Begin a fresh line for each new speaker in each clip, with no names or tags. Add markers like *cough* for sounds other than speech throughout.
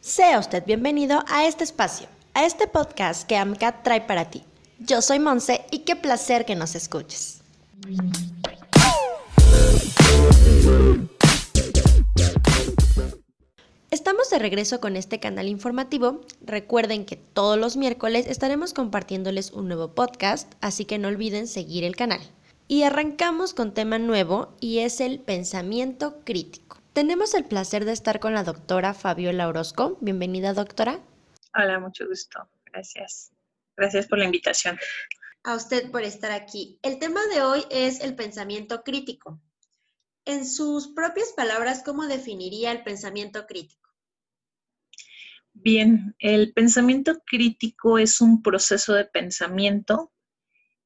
Sea usted bienvenido a este espacio, a este podcast que AMCAT trae para ti. Yo soy Monse y qué placer que nos escuches. Estamos de regreso con este canal informativo. Recuerden que todos los miércoles estaremos compartiéndoles un nuevo podcast, así que no olviden seguir el canal. Y arrancamos con tema nuevo y es el pensamiento crítico. Tenemos el placer de estar con la doctora Fabiola Orozco. Bienvenida, doctora.
Hola, mucho gusto. Gracias. Gracias por la invitación.
A usted por estar aquí. El tema de hoy es el pensamiento crítico. En sus propias palabras, ¿cómo definiría el pensamiento crítico?
Bien, el pensamiento crítico es un proceso de pensamiento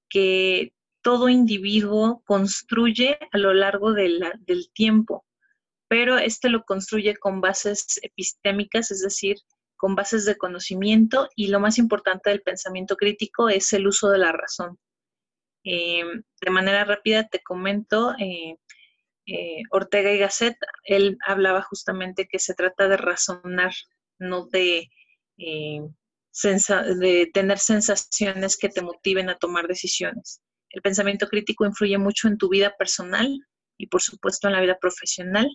que todo individuo construye a lo largo del tiempo, pero este lo construye con bases epistémicas, es decir, con bases de conocimiento y lo más importante del pensamiento crítico es el uso de la razón. Eh, de manera rápida te comento, eh, eh, Ortega y Gasset, él hablaba justamente que se trata de razonar, no de, de tener sensaciones que te motiven a tomar decisiones el pensamiento crítico influye mucho en tu vida personal y por supuesto en la vida profesional.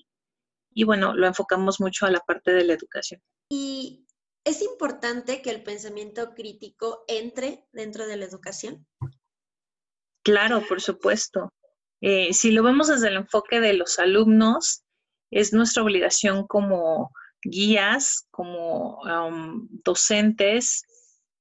Y bueno, lo enfocamos mucho a la parte de la educación.
¿Y es importante que el pensamiento crítico entre dentro de la educación?
Claro, por supuesto. Eh, si lo vemos desde el enfoque de los alumnos, es nuestra obligación como guías, como docentes,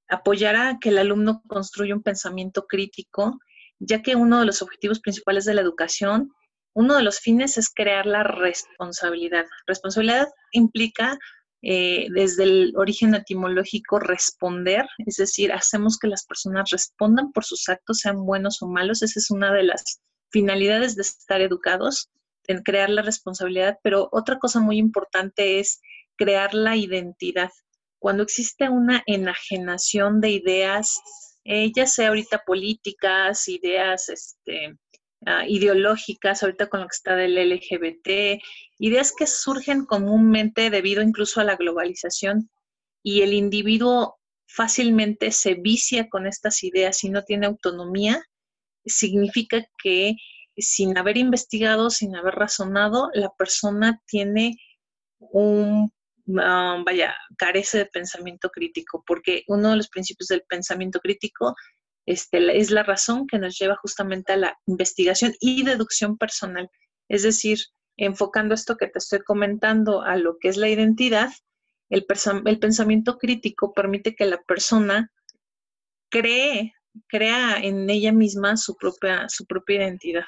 apoyar a que el alumno construya un pensamiento crítico ya que uno de los objetivos principales de la educación, uno de los fines es crear la responsabilidad. Responsabilidad implica eh, desde el origen etimológico responder, es decir, hacemos que las personas respondan por sus actos, sean buenos o malos. Esa es una de las finalidades de estar educados, en crear la responsabilidad, pero otra cosa muy importante es crear la identidad. Cuando existe una enajenación de ideas, eh, ya sea ahorita políticas, ideas este, ah, ideológicas, ahorita con lo que está del LGBT, ideas que surgen comúnmente debido incluso a la globalización y el individuo fácilmente se vicia con estas ideas y no tiene autonomía, significa que sin haber investigado, sin haber razonado, la persona tiene un Ah, vaya, carece de pensamiento crítico, porque uno de los principios del pensamiento crítico este, es la razón que nos lleva justamente a la investigación y deducción personal. Es decir, enfocando esto que te estoy comentando a lo que es la identidad, el, el pensamiento crítico permite que la persona cree, crea en ella misma su propia, su propia identidad.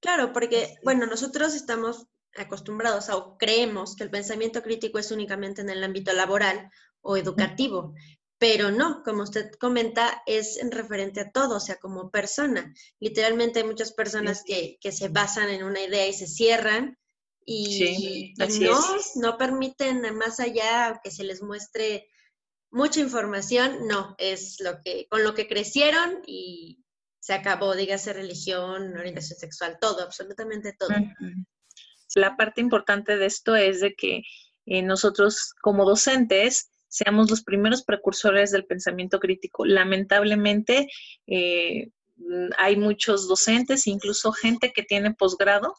Claro, porque, bueno, nosotros estamos acostumbrados o creemos que el pensamiento crítico es únicamente en el ámbito laboral o educativo, pero no, como usted comenta, es en referente a todo, o sea, como persona. Literalmente hay muchas personas que, se basan en una idea y se cierran y, no, no permiten más allá que se les muestre mucha información, no, es lo que, con lo que crecieron y se acabó, dígase religión, orientación sexual, todo, absolutamente todo.
La parte importante de esto es de que eh, nosotros como docentes seamos los primeros precursores del pensamiento crítico. Lamentablemente, eh, hay muchos docentes, incluso gente que tiene posgrado,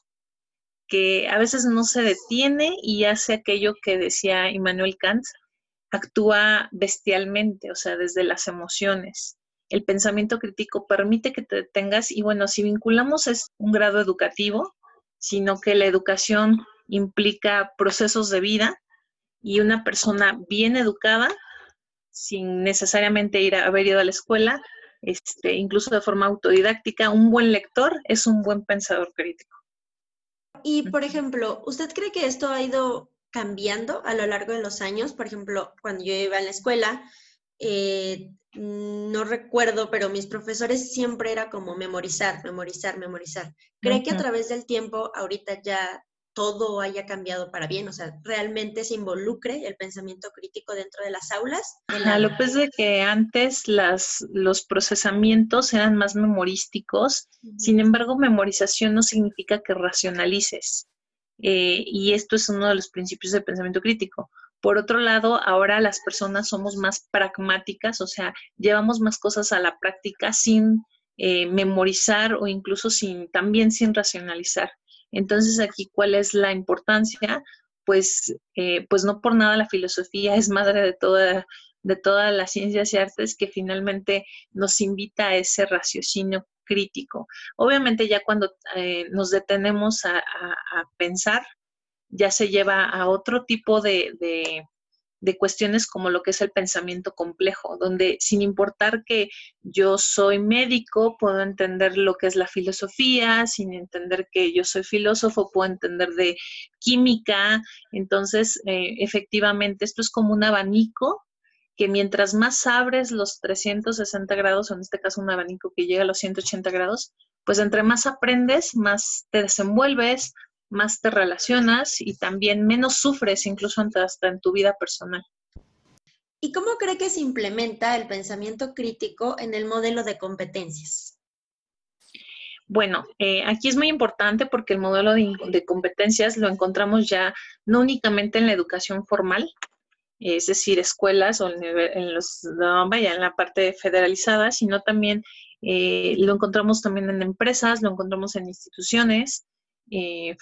que a veces no se detiene y hace aquello que decía Immanuel Kant, actúa bestialmente, o sea, desde las emociones. El pensamiento crítico permite que te detengas y bueno, si vinculamos es un grado educativo, sino que la educación implica procesos de vida y una persona bien educada, sin necesariamente ir a haber ido a la escuela, este, incluso de forma autodidáctica, un buen lector es un buen pensador crítico.
Y, por ejemplo, ¿usted cree que esto ha ido cambiando a lo largo de los años? Por ejemplo, cuando yo iba a la escuela, eh, no recuerdo, pero mis profesores siempre era como memorizar, memorizar, memorizar. ¿Cree que a través del tiempo ahorita ya todo haya cambiado para bien, o sea, realmente se involucre el pensamiento crítico dentro de las aulas.
A lo que es de que antes las, los procesamientos eran más memorísticos, sin embargo, memorización no significa que racionalices. Eh, y esto es uno de los principios del pensamiento crítico. Por otro lado, ahora las personas somos más pragmáticas, o sea, llevamos más cosas a la práctica sin eh, memorizar o incluso sin, también sin racionalizar. Entonces, aquí, ¿cuál es la importancia? Pues, eh, pues no por nada la filosofía *laughs* es madre de toda de todas las ciencias y artes que finalmente nos invita a ese raciocinio crítico. Obviamente ya cuando eh, nos detenemos a, pensar, ya se lleva a otro tipo de, de cuestiones como lo que es el pensamiento complejo, donde sin importar que yo soy médico, puedo entender lo que es la filosofía, sin entender que yo soy filósofo, puedo entender de química. Entonces, eh, efectivamente, esto es como un abanico que mientras más abres los 360 grados, o en este caso un abanico que llega a los 180 grados, pues entre más aprendes, más te desenvuelves, más te relacionas y también menos sufres, incluso hasta en tu vida personal.
¿Y cómo cree que se implementa el pensamiento crítico en el modelo de competencias?
Bueno, eh, aquí es muy importante porque el modelo de, competencias lo encontramos ya no únicamente en la educación formal, es decir, escuelas o en, los, vaya, en la parte federalizada, sino también eh, lo encontramos también en empresas, lo encontramos en instituciones, eh,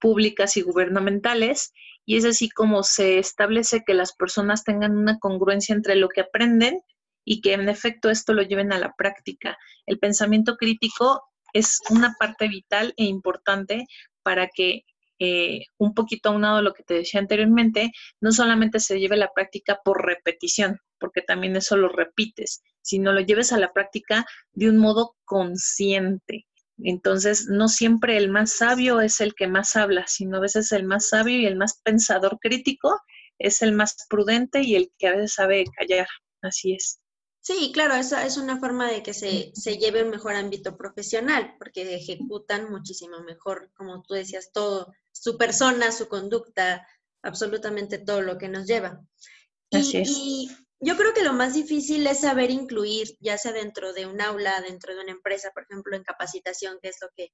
públicas y gubernamentales, y es así como se establece que las personas tengan una congruencia entre lo que aprenden y que en efecto esto lo lleven a la práctica. El pensamiento crítico es una parte vital e importante para que eh, un poquito aunado a lo que te decía anteriormente, no solamente se lleve a la práctica por repetición, porque también eso lo repites, sino lo lleves a la práctica de un modo consciente. Entonces, no siempre el más sabio es el que más habla, sino a veces el más sabio y el más pensador crítico es el más prudente y el que a veces sabe callar. Así es.
Sí, claro, esa es una forma de que se, se lleve un mejor ámbito profesional, porque ejecutan muchísimo mejor, como tú decías, todo, su persona, su conducta, absolutamente todo lo que nos lleva.
Así es.
Y yo creo que lo más difícil es saber incluir, ya sea dentro de un aula, dentro de una empresa, por ejemplo, en capacitación, que es lo que,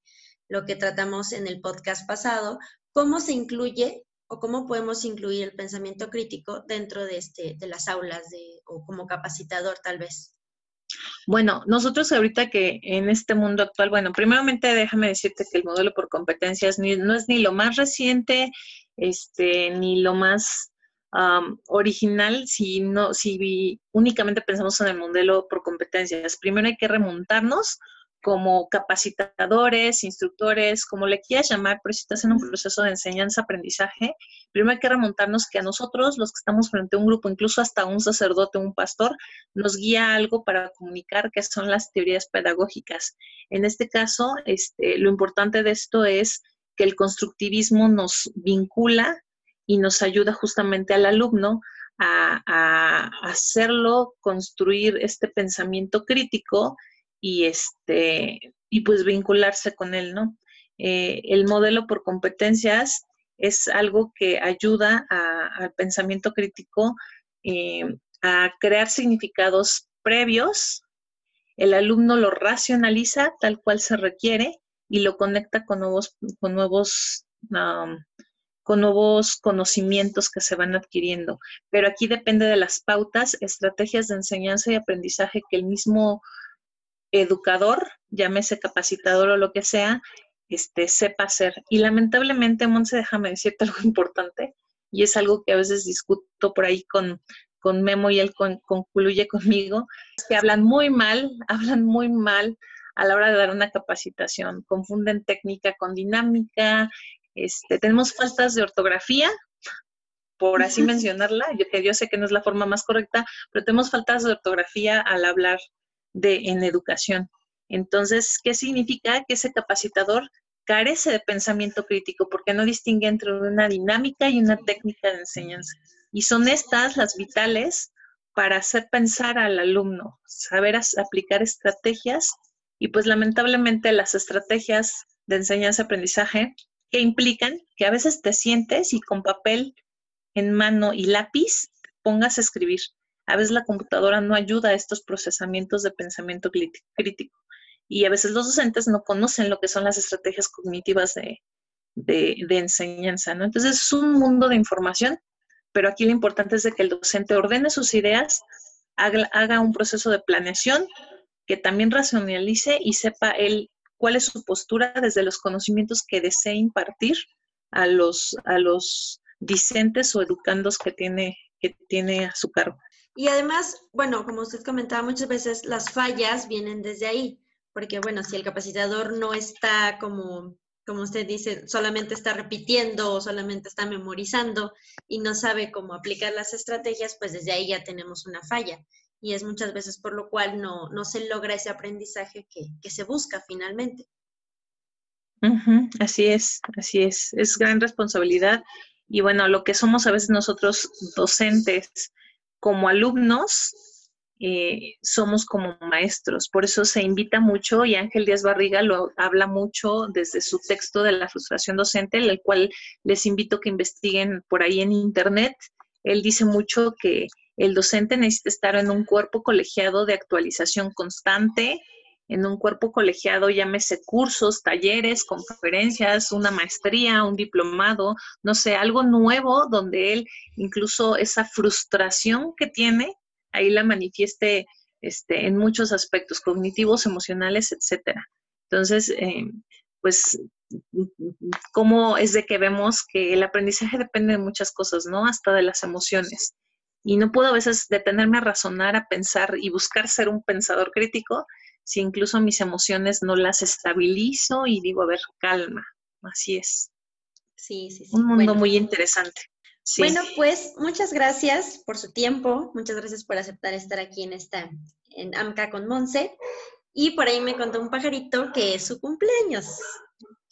lo que tratamos en el podcast pasado, cómo se incluye o cómo podemos incluir el pensamiento crítico dentro de, este, de las aulas de, o como capacitador tal vez.
Bueno, nosotros ahorita que en este mundo actual, bueno, primeramente déjame decirte que el modelo por competencias no es ni lo más reciente, este, ni lo más original si no, si únicamente pensamos en el modelo por competencias. Primero hay que remontarnos como capacitadores, instructores, como le quieras llamar, pero si estás en un proceso de enseñanza-aprendizaje, primero hay que remontarnos que a nosotros, los que estamos frente a un grupo, incluso hasta un sacerdote, un pastor, nos guía algo para comunicar que son las teorías pedagógicas. En este caso, este, lo importante de esto es que el constructivismo nos vincula y nos ayuda justamente al alumno a, hacerlo construir este pensamiento crítico y este y pues vincularse con él, ¿no? Eh, el modelo por competencias es algo que ayuda al pensamiento crítico eh, a crear significados previos. El alumno lo racionaliza tal cual se requiere y lo conecta con nuevos, con nuevos con nuevos conocimientos que se van adquiriendo. Pero aquí depende de las pautas, estrategias de enseñanza y aprendizaje que el mismo educador, llámese capacitador o lo que sea, este, sepa hacer. Y lamentablemente, Monse, déjame decirte *laughs* algo importante, y es algo que a veces discuto por ahí con, con Memo y él concluye conmigo, que hablan muy mal, *laughs* hablan muy mal a la hora de dar una capacitación. Confunden técnica con dinámica, este, tenemos faltas de ortografía, por así mencionarla, yo, que yo sé que no es la forma más correcta, pero tenemos faltas de ortografía al hablar de en educación. Entonces, ¿qué significa? Que ese capacitador carece de pensamiento crítico porque no distingue entre una dinámica y una técnica de enseñanza. Y son estas las vitales para hacer pensar al alumno, saber aplicar estrategias y pues lamentablemente las estrategias de enseñanza-aprendizaje que implican que a veces te sientes y con papel en mano y lápiz pongas a escribir. A veces la computadora no ayuda a estos procesamientos de pensamiento crítico. Y a veces los docentes no conocen lo que son las estrategias cognitivas de, enseñanza, ¿no? Entonces es un mundo de información, pero aquí lo importante es de que el docente ordene sus ideas, haga, un proceso de planeación, que también racionalice y sepa él cuál es su postura desde los conocimientos que desee impartir a los, a los discentes o educandos que tiene, que tiene a su cargo.
Y además, bueno, como usted comentaba, muchas veces las fallas vienen desde ahí, porque bueno, si el capacitador no está como, como usted dice, solamente está repitiendo o solamente está memorizando y no sabe cómo aplicar las estrategias, pues desde ahí ya tenemos una falla. Y es muchas veces por lo cual no, no se logra ese aprendizaje que, que se busca finalmente.
así es, así es. Es gran responsabilidad. Y bueno, lo que somos a veces nosotros docentes, como alumnos eh, somos como maestros. Por eso se invita mucho y Ángel Díaz Barriga lo habla mucho desde su texto de la frustración docente, el cual les invito que investiguen por ahí en internet. Él dice mucho que el docente necesita estar en un cuerpo colegiado de actualización constante, en un cuerpo colegiado, llámese cursos, talleres, conferencias, una maestría, un diplomado, no sé, algo nuevo donde él incluso esa frustración que tiene, ahí la manifieste este, en muchos aspectos cognitivos, emocionales, etcétera. Entonces, eh, pues, ¿cómo es de que vemos que el aprendizaje depende de muchas cosas, ¿no? Hasta de las emociones. Y no puedo a veces detenerme a razonar, a pensar y buscar ser un pensador crítico si incluso mis emociones no las estabilizo y digo, a ver, calma, así es.
Sí, sí, sí.
Un mundo muy interesante.
Bueno, pues muchas gracias por su tiempo, muchas gracias por aceptar estar aquí en esta, en AMCA con Monse. Y por ahí me contó un pajarito que es su cumpleaños.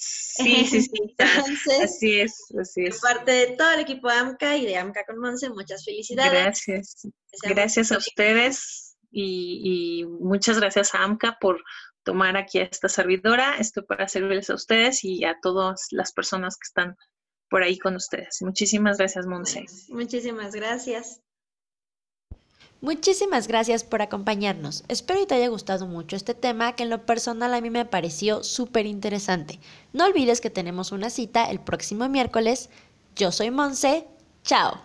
Sí, sí, sí. Entonces, así es, así es.
parte de todo el equipo de AMCA y de AMCA con Monse, muchas felicidades.
Gracias. Gracias a ustedes y, muchas gracias a AMCA por tomar aquí a esta servidora. Estoy para servirles a ustedes y a todas las personas que están por ahí con ustedes. Muchísimas gracias, Monse.
Muchísimas gracias.
Muchísimas gracias por acompañarnos. Espero que te haya gustado mucho este tema que en lo personal a mí me pareció súper interesante. No olvides que tenemos una cita el próximo miércoles. Yo soy Monse. Chao.